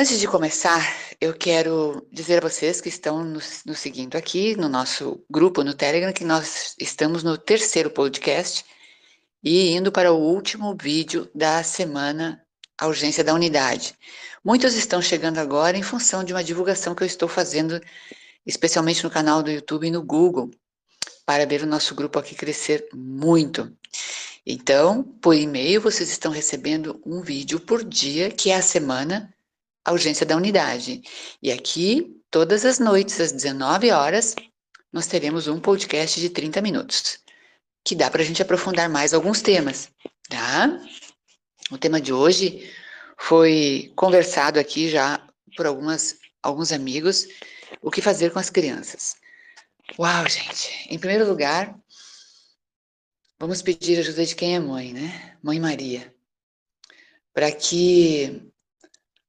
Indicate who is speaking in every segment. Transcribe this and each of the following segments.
Speaker 1: Antes de começar, eu quero dizer a vocês que estão nos, nos, seguindo aqui no nosso grupo no Telegram que nós estamos no terceiro podcast e indo para o último vídeo da semana A Urgência da Unidade. Muitos estão chegando agora em função de uma divulgação que eu estou fazendo, especialmente no canal do YouTube e no Google, para ver o nosso grupo aqui crescer muito. Então, por e-mail, vocês estão recebendo um vídeo por dia, que é a semana a urgência da unidade. E aqui, todas as noites, às 19 horas, nós teremos um podcast de 30 minutos, que dá para a gente aprofundar mais alguns temas, tá? O tema de hoje foi conversado aqui já por algumas, alguns amigos, o que fazer com as crianças. Uau, gente! Em primeiro lugar, vamos pedir ajuda de quem é mãe, né? Mãe Maria. Para que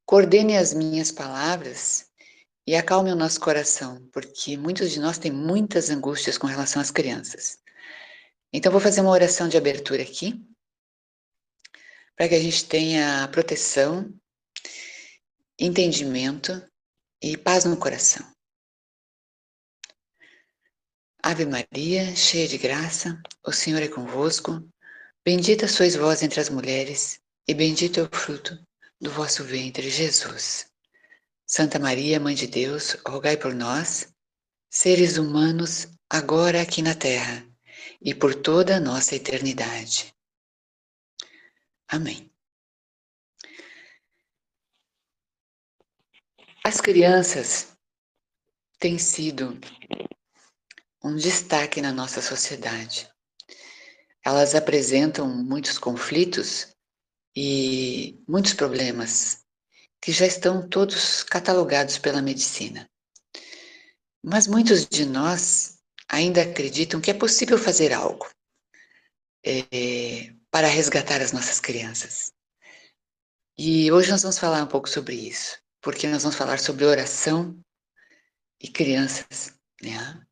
Speaker 1: Coordene as minhas palavras e acalme o nosso coração, porque muitos de nós têm muitas angústias com relação às crianças. Então, vou fazer uma oração de abertura aqui, para que a gente tenha proteção, entendimento e paz no coração. Ave Maria, cheia de graça, o Senhor é convosco. Bendita sois vós entre as mulheres, e bendito é o fruto do vosso ventre, Jesus. Santa Maria, Mãe de Deus, rogai por nós, seres humanos, agora aqui na Terra e por toda a nossa eternidade. Amém. As crianças têm sido um destaque na nossa sociedade. Elas apresentam muitos conflitos e muitos problemas que já estão todos catalogados pela medicina. Mas muitos de nós ainda acreditam que é possível fazer algo é, para resgatar as nossas crianças. E hoje nós vamos falar um pouco sobre isso, porque nós vamos falar sobre oração e crianças. Né?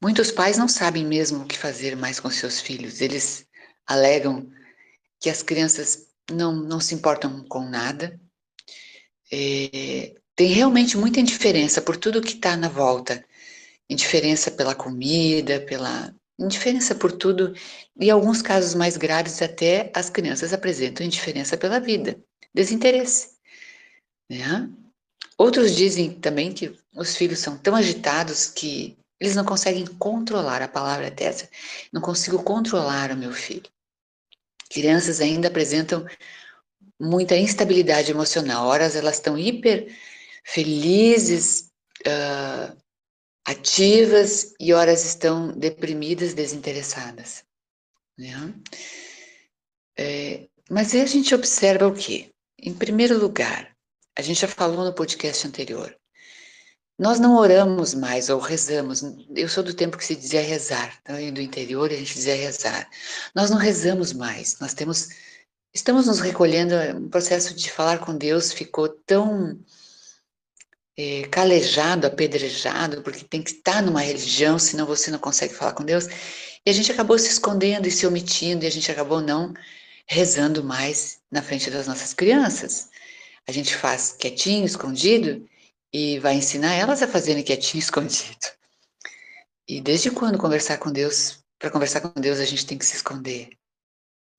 Speaker 1: Muitos pais não sabem mesmo o que fazer mais com seus filhos, eles alegam que as crianças não, não se importam com nada, é, tem realmente muita indiferença por tudo que está na volta. Indiferença pela comida, pela indiferença por tudo, e alguns casos mais graves até as crianças apresentam indiferença pela vida, desinteresse. Né? Outros dizem também que os filhos são tão agitados que eles não conseguem controlar a palavra dessa. Não consigo controlar o meu filho. Crianças ainda apresentam muita instabilidade emocional. Horas elas estão hiper felizes, uh, ativas, e horas estão deprimidas, desinteressadas. Né? É, mas aí a gente observa o quê? Em primeiro lugar, a gente já falou no podcast anterior, nós não oramos mais ou rezamos. Eu sou do tempo que se dizia rezar, então, do interior a gente dizia rezar. Nós não rezamos mais. Nós temos, estamos nos recolhendo. Um processo de falar com Deus ficou tão é, calejado, apedrejado, porque tem que estar numa religião, senão você não consegue falar com Deus. E a gente acabou se escondendo e se omitindo, e a gente acabou não rezando mais na frente das nossas crianças. A gente faz quietinho, escondido, e vai ensinar elas a fazerem quietinho, escondido. E desde quando conversar com Deus, para conversar com Deus, a gente tem que se esconder?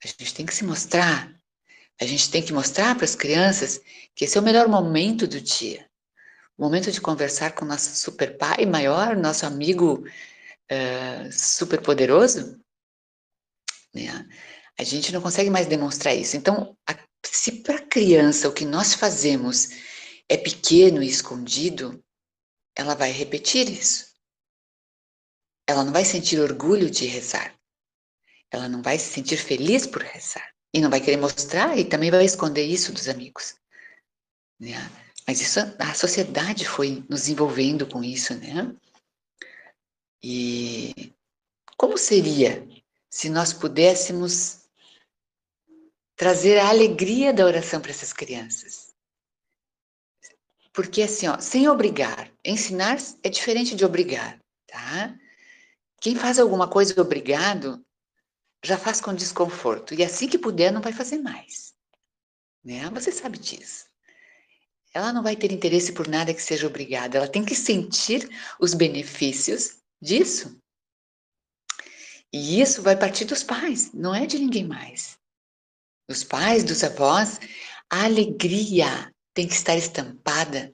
Speaker 1: A gente tem que se mostrar. A gente tem que mostrar para as crianças que esse é o melhor momento do dia. O momento de conversar com nosso super pai maior, nosso amigo uh, super poderoso. Né? A gente não consegue mais demonstrar isso. Então, a, se para a criança o que nós fazemos é pequeno e escondido, ela vai repetir isso. Ela não vai sentir orgulho de rezar. Ela não vai se sentir feliz por rezar. E não vai querer mostrar e também vai esconder isso dos amigos. Né? Mas isso, a sociedade foi nos envolvendo com isso, né? E como seria se nós pudéssemos trazer a alegria da oração para essas crianças? Porque assim, ó, sem obrigar, ensinar é diferente de obrigar, tá? Quem faz alguma coisa obrigado já faz com desconforto e assim que puder não vai fazer mais, né? Você sabe disso. ela não vai ter interesse por nada que seja obrigada, ela tem que sentir os benefícios disso. E isso vai partir dos pais, não é de ninguém mais. Dos pais, dos avós, a alegria tem que estar estampada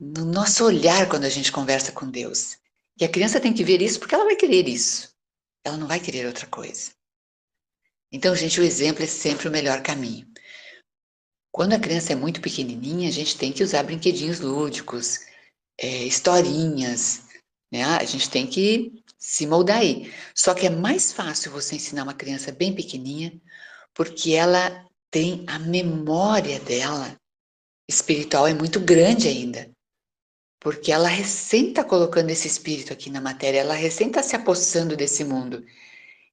Speaker 1: no nosso olhar quando a gente conversa com Deus. E a criança tem que ver isso porque ela vai querer isso. Ela não vai querer outra coisa. Então, gente, o exemplo é sempre o melhor caminho. Quando a criança é muito pequenininha, a gente tem que usar brinquedinhos lúdicos, é, historinhas, né? A gente tem que se moldar aí. Só que é mais fácil você ensinar uma criança bem pequenininha, porque ela tem a memória dela espiritual é muito grande ainda. Porque ela recém está colocando esse espírito aqui na matéria, ela recém está se apossando desse mundo.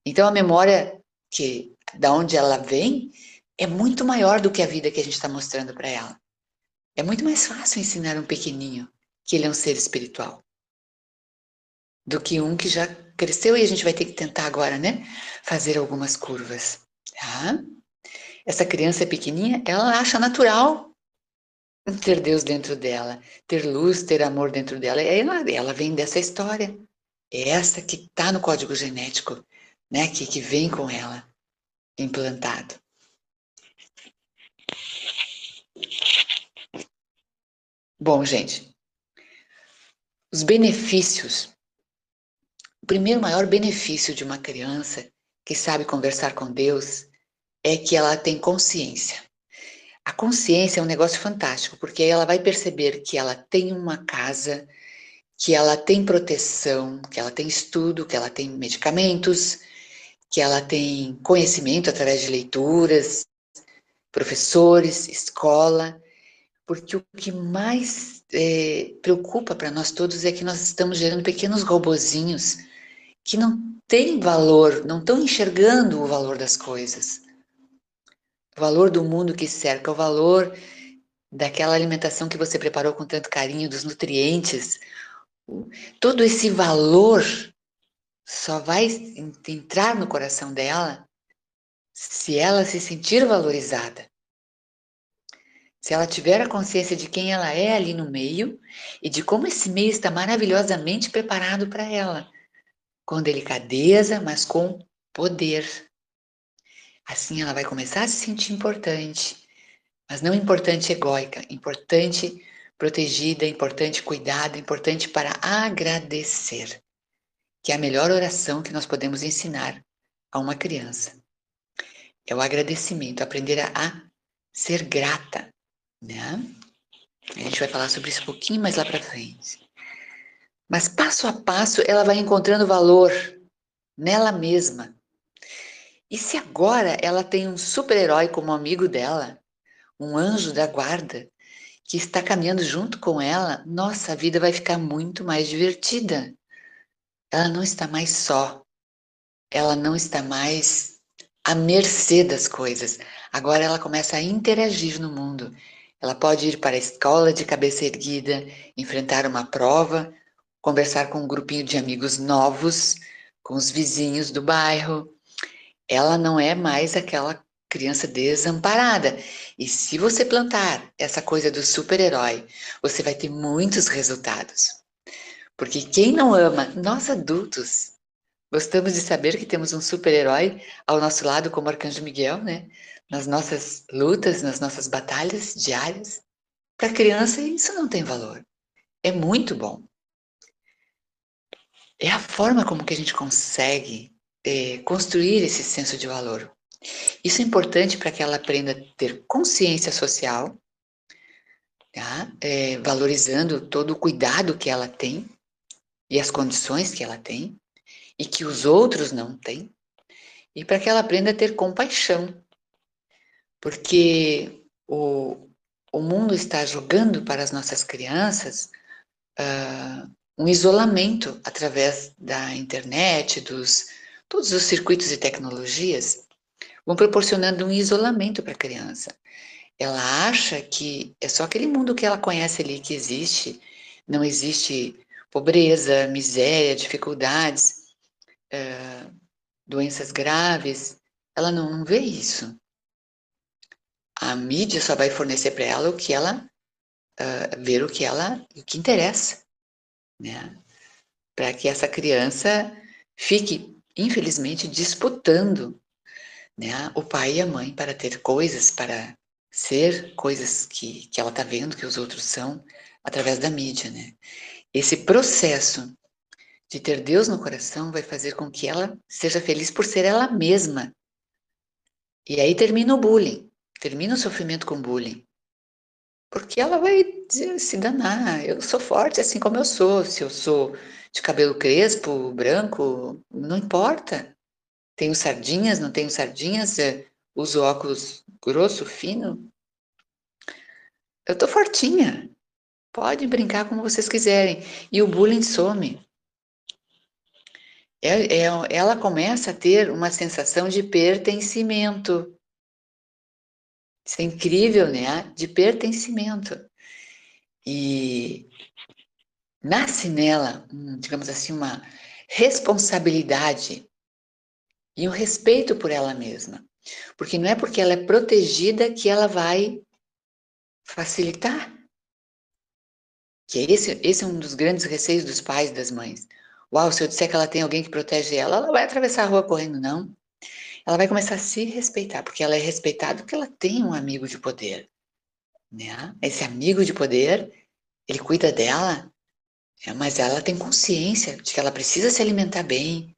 Speaker 1: Então a memória que da onde ela vem é muito maior do que a vida que a gente está mostrando para ela. É muito mais fácil ensinar um pequenininho que ele é um ser espiritual do que um que já cresceu e a gente vai ter que tentar agora, né? Fazer algumas curvas. Tá? Essa criança pequenininha, ela acha natural ter Deus dentro dela, ter luz, ter amor dentro dela. Ela, ela vem dessa história. É essa que está no código genético, né? Que, que vem com ela implantado. Bom, gente, os benefícios. O primeiro maior benefício de uma criança que sabe conversar com Deus é que ela tem consciência. A consciência é um negócio fantástico, porque aí ela vai perceber que ela tem uma casa, que ela tem proteção, que ela tem estudo, que ela tem medicamentos, que ela tem conhecimento através de leituras, professores, escola, porque o que mais é, preocupa para nós todos é que nós estamos gerando pequenos robozinhos que não têm valor, não estão enxergando o valor das coisas, o valor do mundo que cerca, o valor daquela alimentação que você preparou com tanto carinho, dos nutrientes, todo esse valor só vai entrar no coração dela se ela se sentir valorizada. Se ela tiver a consciência de quem ela é ali no meio e de como esse meio está maravilhosamente preparado para ela, com delicadeza, mas com poder. Assim ela vai começar a se sentir importante, mas não importante egóica, importante protegida, importante cuidada, importante para agradecer que é a melhor oração que nós podemos ensinar a uma criança. É o agradecimento, aprender a, a ser grata, né? A gente vai falar sobre isso um pouquinho mais lá para frente. Mas passo a passo ela vai encontrando valor nela mesma. E se agora ela tem um super-herói como amigo dela, um anjo da guarda, que está caminhando junto com ela, nossa, a vida vai ficar muito mais divertida ela não está mais só, ela não está mais à mercê das coisas. Agora ela começa a interagir no mundo. Ela pode ir para a escola de cabeça erguida, enfrentar uma prova, conversar com um grupinho de amigos novos, com os vizinhos do bairro. Ela não é mais aquela criança desamparada. E se você plantar essa coisa do super-herói, você vai ter muitos resultados. Porque quem não ama, nós adultos, gostamos de saber que temos um super-herói ao nosso lado, como Arcanjo Miguel, né? Nas nossas lutas, nas nossas batalhas diárias. Para criança, isso não tem valor. É muito bom. É a forma como que a gente consegue é, construir esse senso de valor. Isso é importante para que ela aprenda a ter consciência social, tá? é, valorizando todo o cuidado que ela tem e as condições que ela tem e que os outros não têm, e para que ela aprenda a ter compaixão, porque o, o mundo está jogando para as nossas crianças uh, um isolamento através da internet, dos todos os circuitos e tecnologias vão proporcionando um isolamento para a criança. Ela acha que é só aquele mundo que ela conhece ali que existe, não existe pobreza, miséria, dificuldades, doenças graves, ela não, não vê isso. A mídia só vai fornecer para ela o que ela uh, ver o que ela, o que interessa, né? Para que essa criança fique, infelizmente, disputando, né, o pai e a mãe para ter coisas, para ser coisas que, que ela está vendo que os outros são através da mídia, né? Esse processo de ter Deus no coração vai fazer com que ela seja feliz por ser ela mesma. E aí termina o bullying, termina o sofrimento com bullying. Porque ela vai se danar, eu sou forte assim como eu sou, se eu sou de cabelo crespo, branco, não importa. Tenho sardinhas, não tenho sardinhas, é, uso óculos grosso, fino. Eu tô fortinha. Pode brincar como vocês quiserem. E o bullying some. É, é, ela começa a ter uma sensação de pertencimento. Isso é incrível, né? De pertencimento. E nasce nela, digamos assim, uma responsabilidade e um respeito por ela mesma. Porque não é porque ela é protegida que ela vai facilitar. Que esse, esse é um dos grandes receios dos pais e das mães. Uau, se eu disser que ela tem alguém que protege ela, ela vai atravessar a rua correndo, não. Ela vai começar a se respeitar, porque ela é respeitada porque ela tem um amigo de poder. Né? Esse amigo de poder, ele cuida dela, é, mas ela tem consciência de que ela precisa se alimentar bem,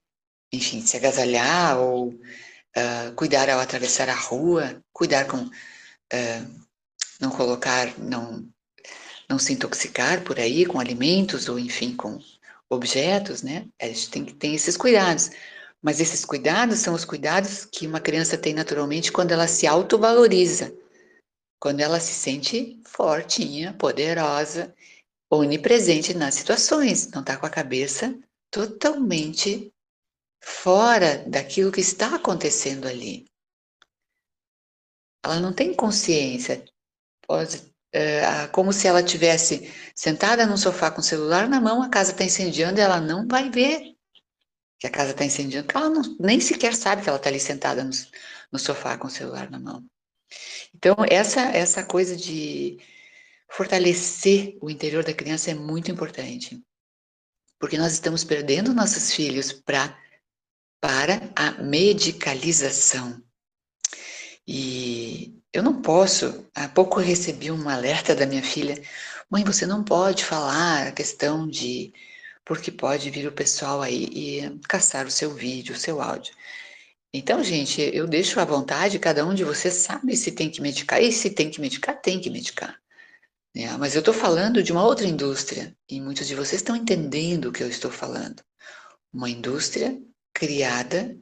Speaker 1: enfim, se agasalhar ou uh, cuidar ao atravessar a rua, cuidar com uh, não colocar, não não se intoxicar por aí com alimentos ou, enfim, com objetos, né? A gente tem que ter esses cuidados. Mas esses cuidados são os cuidados que uma criança tem naturalmente quando ela se autovaloriza, quando ela se sente fortinha, poderosa, onipresente nas situações, não está com a cabeça totalmente fora daquilo que está acontecendo ali. Ela não tem consciência, pode é, como se ela tivesse sentada no sofá com o celular na mão, a casa está incendiando e ela não vai ver que a casa está incendiando, porque ela não, nem sequer sabe que ela está ali sentada no, no, sofá com o celular na mão. Então, essa, essa coisa de fortalecer o interior da criança é muito importante, porque nós estamos perdendo nossos filhos pra, para a medicalização. E eu não posso. Há pouco recebi um alerta da minha filha: mãe, você não pode falar a questão de. Porque pode vir o pessoal aí e caçar o seu vídeo, o seu áudio. Então, gente, eu deixo à vontade, cada um de vocês sabe se tem que medicar, e se tem que medicar, tem que medicar. Né? Mas eu estou falando de uma outra indústria, e muitos de vocês estão entendendo o que eu estou falando. Uma indústria criada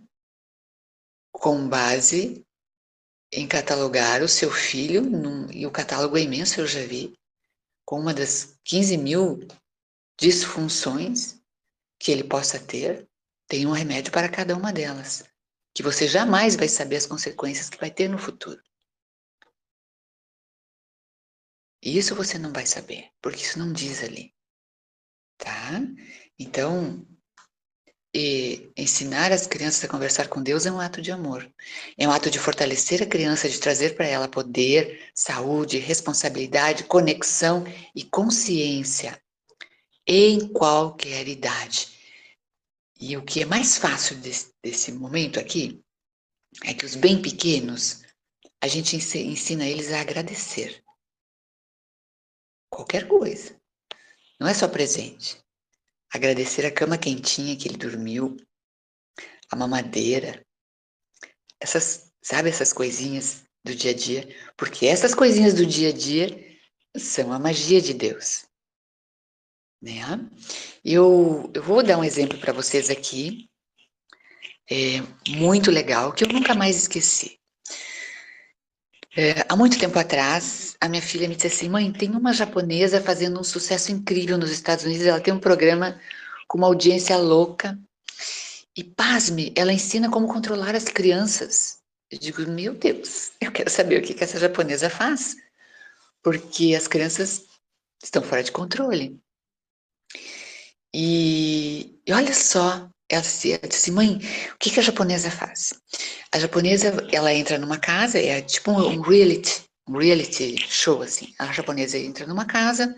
Speaker 1: com base em catalogar o seu filho, num, e o catálogo é imenso, eu já vi, com uma das 15 mil disfunções que ele possa ter, tem um remédio para cada uma delas, que você jamais vai saber as consequências que vai ter no futuro. Isso você não vai saber, porque isso não diz ali. Tá? Então, ensinar as crianças a conversar com Deus é um ato de amor. É um ato de fortalecer a criança, de trazer para ela poder, saúde, responsabilidade, conexão e consciência em qualquer idade. E o que é mais fácil desse, desse momento aqui é que os bem pequenos, a gente ensina eles a agradecer. Qualquer coisa. Não é só presente agradecer a cama quentinha que ele dormiu, a mamadeira, essas, sabe, essas coisinhas do dia a dia, porque essas coisinhas do dia a dia são a magia de Deus. Né? Eu, eu vou dar um exemplo para vocês aqui, é, muito legal, que eu nunca mais esqueci. É, há muito tempo atrás, a minha filha me disse assim: mãe, tem uma japonesa fazendo um sucesso incrível nos Estados Unidos. Ela tem um programa com uma audiência louca. E pasme, ela ensina como controlar as crianças. Eu digo: meu Deus, eu quero saber o que, que essa japonesa faz. Porque as crianças estão fora de controle. E, e olha só, ela disse, assim, mãe, o que, que a japonesa faz? A japonesa, ela entra numa casa, é tipo um reality, um reality show, assim. A japonesa entra numa casa,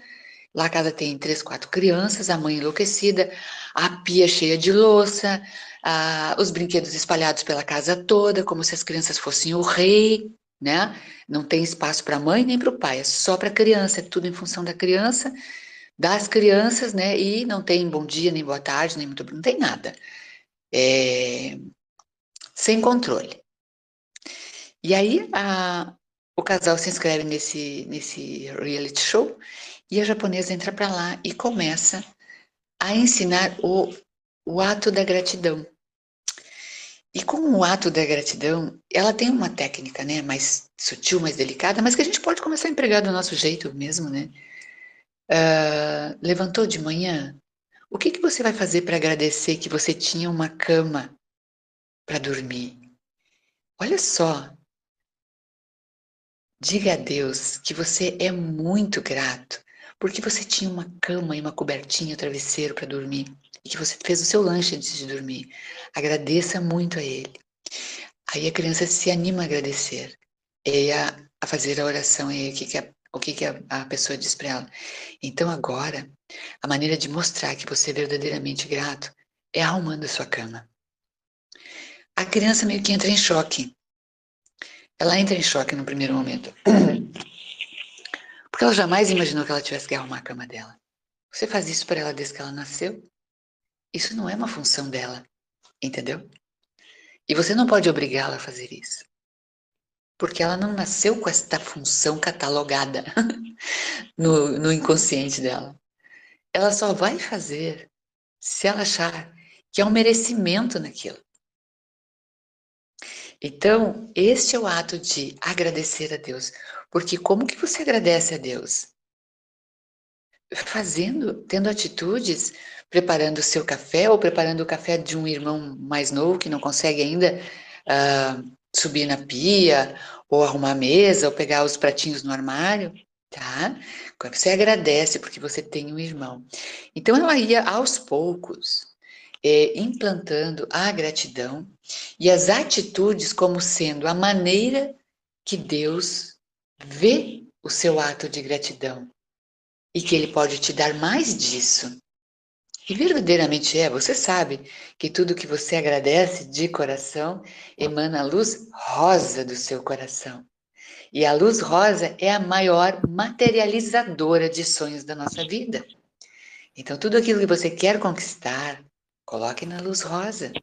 Speaker 1: lá a casa tem três, quatro crianças, a mãe enlouquecida, a pia cheia de louça, a, os brinquedos espalhados pela casa toda, como se as crianças fossem o rei, né? Não tem espaço para a mãe nem para o pai, é só para a criança, é tudo em função da criança, das crianças, né? E não tem bom dia, nem boa tarde, nem muito não tem nada. É... Sem controle. E aí a, o casal se inscreve nesse, nesse reality show e a japonesa entra para lá e começa a ensinar o, o ato da gratidão. E como o ato da gratidão, ela tem uma técnica, né, mais sutil, mais delicada, mas que a gente pode começar a empregar do nosso jeito mesmo, né? Uh, levantou de manhã? O que, que você vai fazer para agradecer que você tinha uma cama para dormir? Olha só, Diga a Deus que você é muito grato, porque você tinha uma cama e uma cobertinha, um travesseiro para dormir, e que você fez o seu lanche antes de dormir. Agradeça muito a Ele. Aí a criança se anima a agradecer, e a, a fazer a oração, e o que, que, a, o que, que a, a pessoa diz para ela. Então agora, a maneira de mostrar que você é verdadeiramente grato é arrumando a sua cama. A criança meio que entra em choque ela entra em choque no primeiro momento. Porque ela jamais imaginou que ela tivesse que arrumar a cama dela. Você faz isso para ela desde que ela nasceu? Isso não é uma função dela, entendeu? E você não pode obrigá-la a fazer isso. Porque ela não nasceu com esta função catalogada no, no inconsciente dela. Ela só vai fazer se ela achar que há um merecimento naquilo. Então, este é o ato de agradecer a Deus. Porque como que você agradece a Deus? Fazendo, tendo atitudes, preparando o seu café ou preparando o café de um irmão mais novo que não consegue ainda uh, subir na pia ou arrumar a mesa ou pegar os pratinhos no armário, tá? Você agradece porque você tem um irmão. Então ela ia aos poucos é, implantando a gratidão e as atitudes como sendo a maneira que Deus vê o seu ato de gratidão e que Ele pode te dar mais disso. E verdadeiramente é, você sabe que tudo que você agradece de coração emana a luz rosa do seu coração. E a luz rosa é a maior materializadora de sonhos da nossa vida. Então, tudo aquilo que você quer conquistar, Coloque na luz rosa.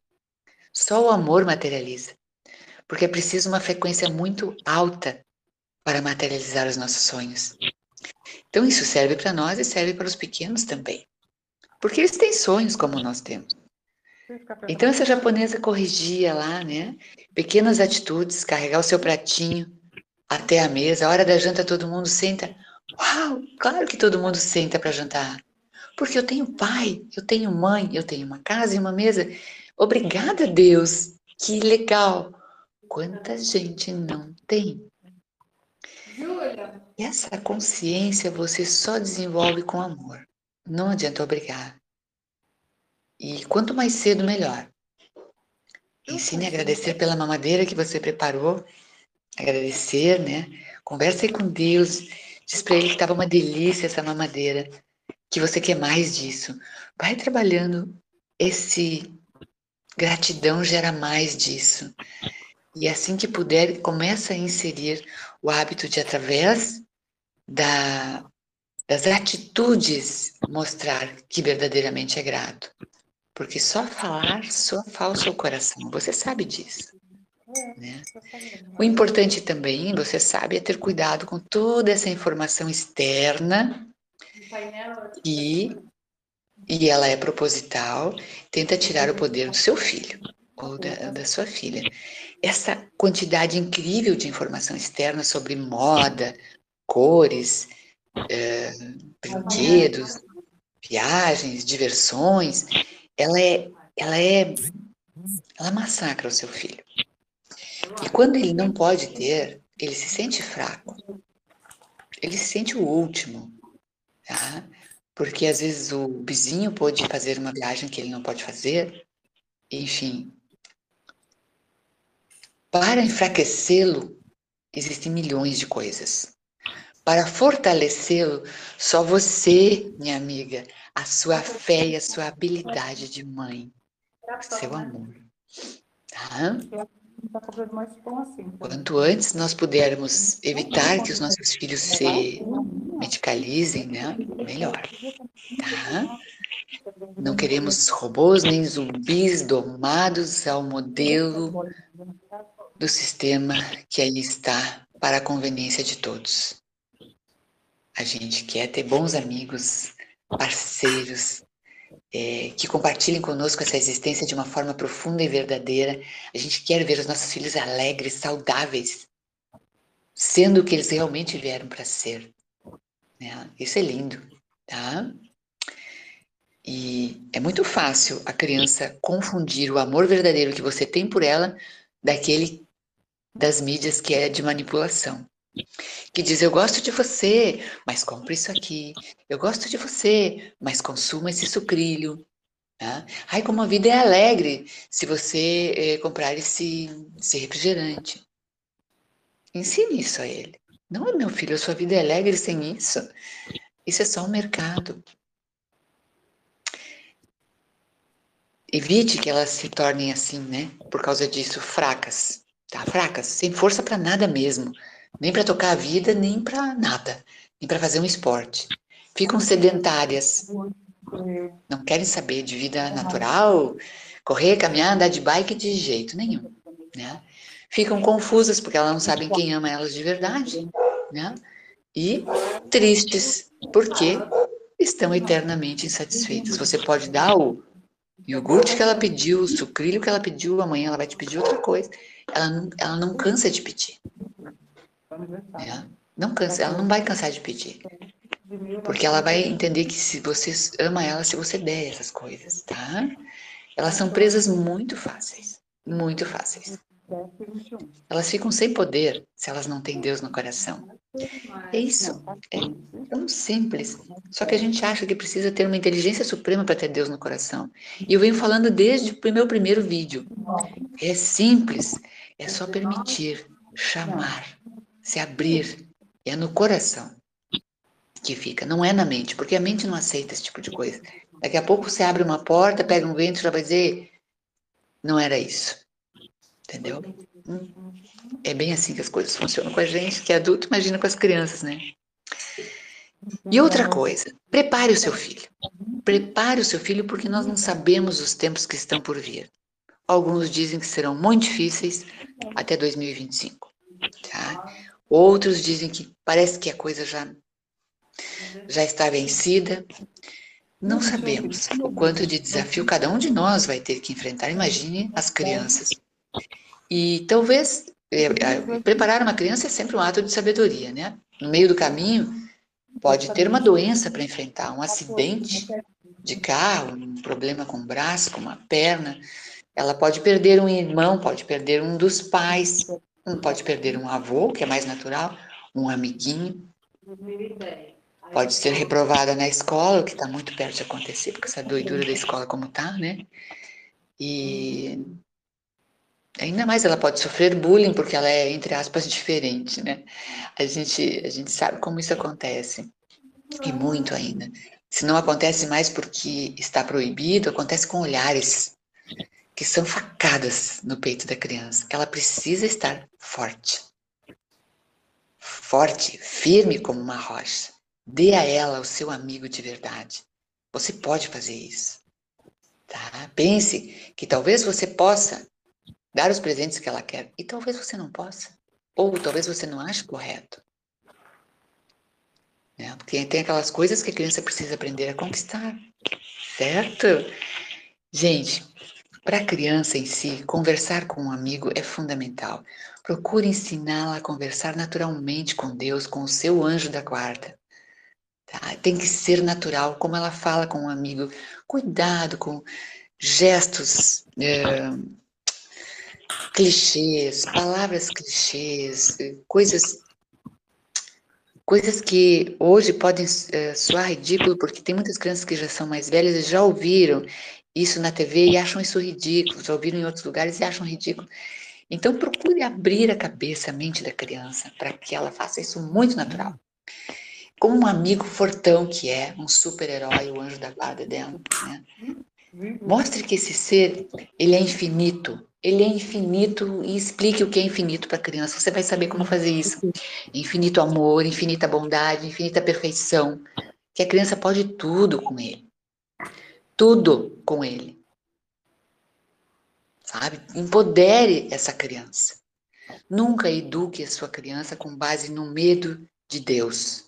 Speaker 1: Só o amor materializa. Porque é preciso uma frequência muito alta para materializar os nossos sonhos. Então, isso serve para nós e serve para os pequenos também. Porque eles têm sonhos como nós temos. Então, essa japonesa corrigia lá, né? Pequenas atitudes, carregar o seu pratinho até a mesa. A hora da janta, todo mundo senta. Uau, claro que todo mundo senta para jantar. Porque eu tenho pai, eu tenho mãe, eu tenho uma casa e uma mesa. Obrigada, Deus. Que legal. Quanta gente não tem? Júlia. Essa consciência você só desenvolve com amor. Não adianta obrigar. E quanto mais cedo, melhor. Ensine a agradecer pela mamadeira que você preparou. Agradecer, né? Converse com Deus. Diz para ele que estava uma delícia essa mamadeira que você quer mais disso. Vai trabalhando esse gratidão gera mais disso. E assim que puder, começa a inserir o hábito de através da, das atitudes mostrar que verdadeiramente é grato. Porque só falar só falsa o coração. Você sabe disso. Né? O importante também, você sabe, é ter cuidado com toda essa informação externa e, e ela é proposital, tenta tirar o poder do seu filho ou da, da sua filha. Essa quantidade incrível de informação externa sobre moda, cores, é, brinquedos, viagens, diversões, ela é, ela é, ela massacra o seu filho. E quando ele não pode ter, ele se sente fraco. Ele se sente o último tá? Porque às vezes o vizinho pode fazer uma viagem que ele não pode fazer, enfim. Para enfraquecê-lo, existem milhões de coisas. Para fortalecê-lo, só você, minha amiga, a sua fé e a sua habilidade de mãe, seu amor. Tá? Quanto antes nós pudermos evitar que os nossos filhos se medicalizem, né? Melhor. Tá? Não queremos robôs nem zumbis domados ao modelo do sistema que aí está para a conveniência de todos. A gente quer ter bons amigos, parceiros, é, que compartilhem conosco essa existência de uma forma profunda e verdadeira. A gente quer ver os nossos filhos alegres, saudáveis, sendo o que eles realmente vieram para ser. Né? Isso é lindo, tá? E é muito fácil a criança confundir o amor verdadeiro que você tem por ela daquele das mídias que é de manipulação. Que diz: Eu gosto de você, mas compre isso aqui. Eu gosto de você, mas consuma esse sucrilho. Tá? Ai, como a vida é alegre se você eh, comprar esse, esse refrigerante. Ensine isso a ele. Não, meu filho, a sua vida é alegre sem isso. Isso é só um mercado. Evite que elas se tornem assim, né? Por causa disso, fracas. Tá? Fracas, sem força para nada mesmo. Nem para tocar a vida, nem para nada. Nem para fazer um esporte. Ficam sedentárias. Não querem saber de vida natural, correr, caminhar, andar de bike de jeito nenhum. Né? Ficam confusas porque elas não sabem quem ama elas de verdade. Né? E tristes porque estão eternamente insatisfeitas. Você pode dar o iogurte que ela pediu, o sucrilho que ela pediu, amanhã ela vai te pedir outra coisa. Ela não, ela não cansa de pedir. É, não cansa, ela não vai cansar de pedir. Porque ela vai entender que se você ama ela, se você der essas coisas, tá? Elas são presas muito fáceis. Muito fáceis. Elas ficam sem poder se elas não têm Deus no coração. É isso. É tão simples. Só que a gente acha que precisa ter uma inteligência suprema para ter Deus no coração. E eu venho falando desde o meu primeiro vídeo. É simples. É só permitir, chamar, se abrir. É no coração que fica, não é na mente, porque a mente não aceita esse tipo de coisa. Daqui a pouco você abre uma porta, pega um vento já vai dizer: não era isso. Entendeu? É bem assim que as coisas funcionam com a gente, que é adulto, imagina com as crianças, né? E outra coisa, prepare o seu filho. Prepare o seu filho porque nós não sabemos os tempos que estão por vir. Alguns dizem que serão muito difíceis até 2025. Tá? Outros dizem que parece que a coisa já, já está vencida. Não sabemos o quanto de desafio cada um de nós vai ter que enfrentar. Imagine as crianças. E talvez é, é, preparar uma criança é sempre um ato de sabedoria, né? No meio do caminho, pode ter uma doença para enfrentar, um acidente de carro, um problema com o braço, com uma perna. Ela pode perder um irmão, pode perder um dos pais, pode perder um avô, que é mais natural, um amiguinho. Pode ser reprovada na escola, o que está muito perto de acontecer, porque essa doidura da escola como está, né? E ainda mais ela pode sofrer bullying, porque ela é, entre aspas, diferente, né? A gente, a gente sabe como isso acontece, e muito ainda. Se não acontece mais porque está proibido, acontece com olhares que são facadas no peito da criança. Ela precisa estar forte. Forte, firme como uma rocha. Dê a ela o seu amigo de verdade. Você pode fazer isso. Tá? Pense que talvez você possa dar os presentes que ela quer e talvez você não possa. Ou talvez você não ache correto. Né? Porque tem aquelas coisas que a criança precisa aprender a conquistar. Certo? Gente, para a criança em si, conversar com um amigo é fundamental. Procure ensiná-la a conversar naturalmente com Deus, com o seu anjo da guarda. Tá? Tem que ser natural, como ela fala com um amigo. Cuidado com gestos é, clichês, palavras clichês, coisas coisas que hoje podem é, soar ridículo, porque tem muitas crianças que já são mais velhas e já ouviram isso na TV e acham isso ridículo, já ouviram em outros lugares e acham ridículo. Então procure abrir a cabeça, a mente da criança, para que ela faça isso muito natural. Como um amigo fortão que é, um super-herói, o anjo da guarda dela. Né? Mostre que esse ser, ele é infinito. Ele é infinito e explique o que é infinito para a criança. Você vai saber como fazer isso. Infinito amor, infinita bondade, infinita perfeição. Que a criança pode tudo com ele. Tudo com ele sabe? Empodere essa criança. Nunca eduque a sua criança com base no medo de Deus.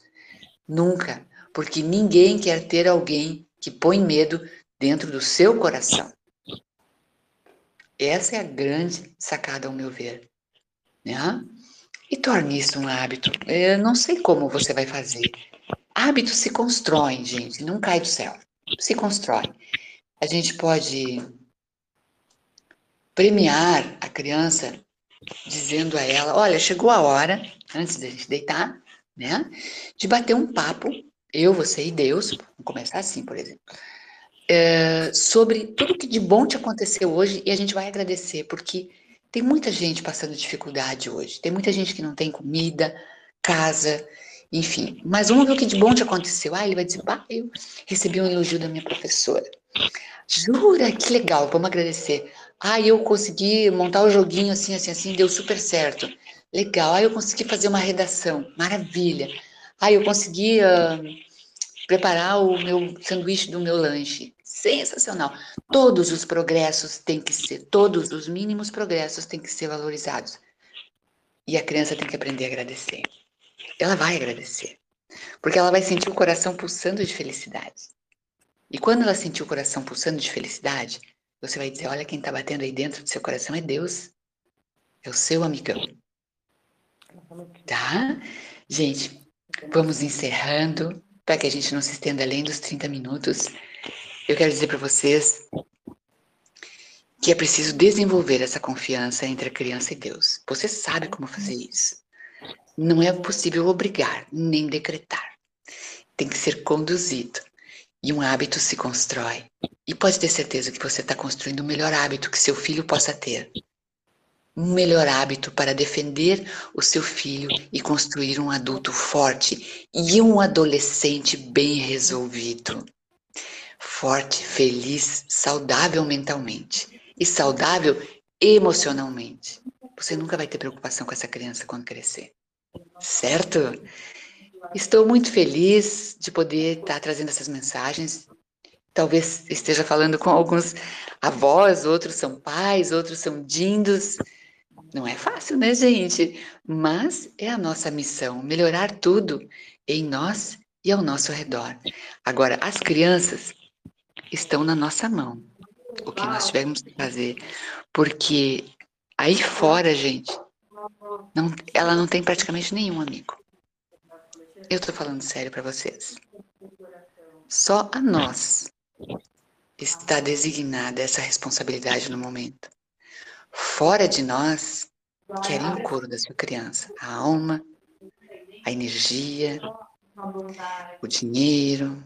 Speaker 1: Nunca, porque ninguém quer ter alguém que põe medo dentro do seu coração. Essa é a grande sacada, ao meu ver. Né? E torne isso um hábito. Eu não sei como você vai fazer. Hábitos se constroem, gente, não cai do céu. Se constrói. A gente pode premiar a criança dizendo a ela: olha, chegou a hora, antes da gente deitar, né, de bater um papo, eu, você e Deus, vamos começar assim, por exemplo, é, sobre tudo que de bom te aconteceu hoje e a gente vai agradecer, porque tem muita gente passando dificuldade hoje, tem muita gente que não tem comida, casa, enfim. Mas vamos ver o que de bom te aconteceu. Ah, ele vai dizer, bah, eu recebi um elogio da minha professora. Jura? Que legal, vamos agradecer. Ah, eu consegui montar o joguinho assim, assim, assim, deu super certo. Legal. Ah, eu consegui fazer uma redação. Maravilha. Ah, eu consegui uh, preparar o meu sanduíche do meu lanche. Sensacional. Todos os progressos têm que ser, todos os mínimos progressos têm que ser valorizados. E a criança tem que aprender a agradecer. Ela vai agradecer. Porque ela vai sentir o coração pulsando de felicidade. E quando ela sentir o coração pulsando de felicidade, você vai dizer: olha, quem está batendo aí dentro do seu coração é Deus. É o seu amigão. Tá? Gente, vamos encerrando para que a gente não se estenda além dos 30 minutos. Eu quero dizer para vocês que é preciso desenvolver essa confiança entre a criança e Deus. Você sabe como fazer isso. Não é possível obrigar, nem decretar. Tem que ser conduzido. E um hábito se constrói. E pode ter certeza que você está construindo o melhor hábito que seu filho possa ter. Um melhor hábito para defender o seu filho e construir um adulto forte e um adolescente bem resolvido. Forte, feliz, saudável mentalmente e saudável emocionalmente. Você nunca vai ter preocupação com essa criança quando crescer. Certo? Estou muito feliz de poder estar trazendo essas mensagens. Talvez esteja falando com alguns avós, outros são pais, outros são dindos. Não é fácil, né, gente? Mas é a nossa missão melhorar tudo em nós e ao nosso redor. Agora, as crianças estão na nossa mão. O que nós tivermos que fazer. Porque aí fora, gente, não, ela não tem praticamente nenhum amigo. Eu estou falando sério para vocês. Só a nós está designada essa responsabilidade no momento. Fora de nós, querem o couro da sua criança, a alma, a energia, o dinheiro,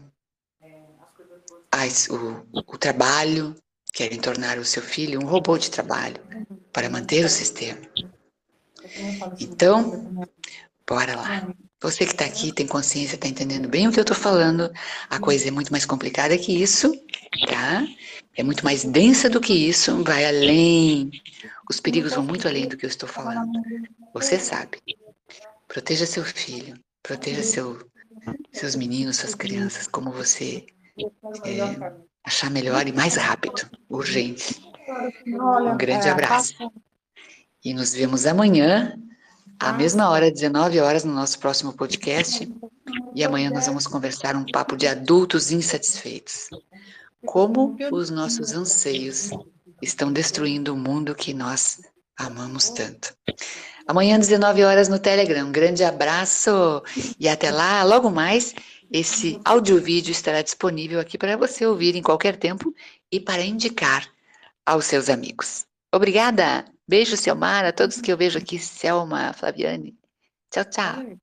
Speaker 1: as, o, o trabalho, querem tornar o seu filho um robô de trabalho para manter o sistema. Então, bora lá. Você que está aqui tem consciência, está entendendo bem o que eu estou falando. A coisa é muito mais complicada que isso, tá? É muito mais densa do que isso, vai além. Os perigos vão muito além do que eu estou falando. Você sabe. Proteja seu filho, proteja seu, seus meninos, suas crianças, como você é, achar melhor e mais rápido, urgente. Um grande abraço. E nos vemos amanhã à mesma hora, 19 horas, no nosso próximo podcast. E amanhã nós vamos conversar um papo de adultos insatisfeitos. Como os nossos anseios estão destruindo o mundo que nós amamos tanto. Amanhã, 19 horas, no Telegram. Um grande abraço e até lá, logo mais, esse áudio-vídeo estará disponível aqui para você ouvir em qualquer tempo e para indicar aos seus amigos. Obrigada! Beijo, Selmar, a todos que eu vejo aqui, Selma, Flaviane. Tchau, tchau.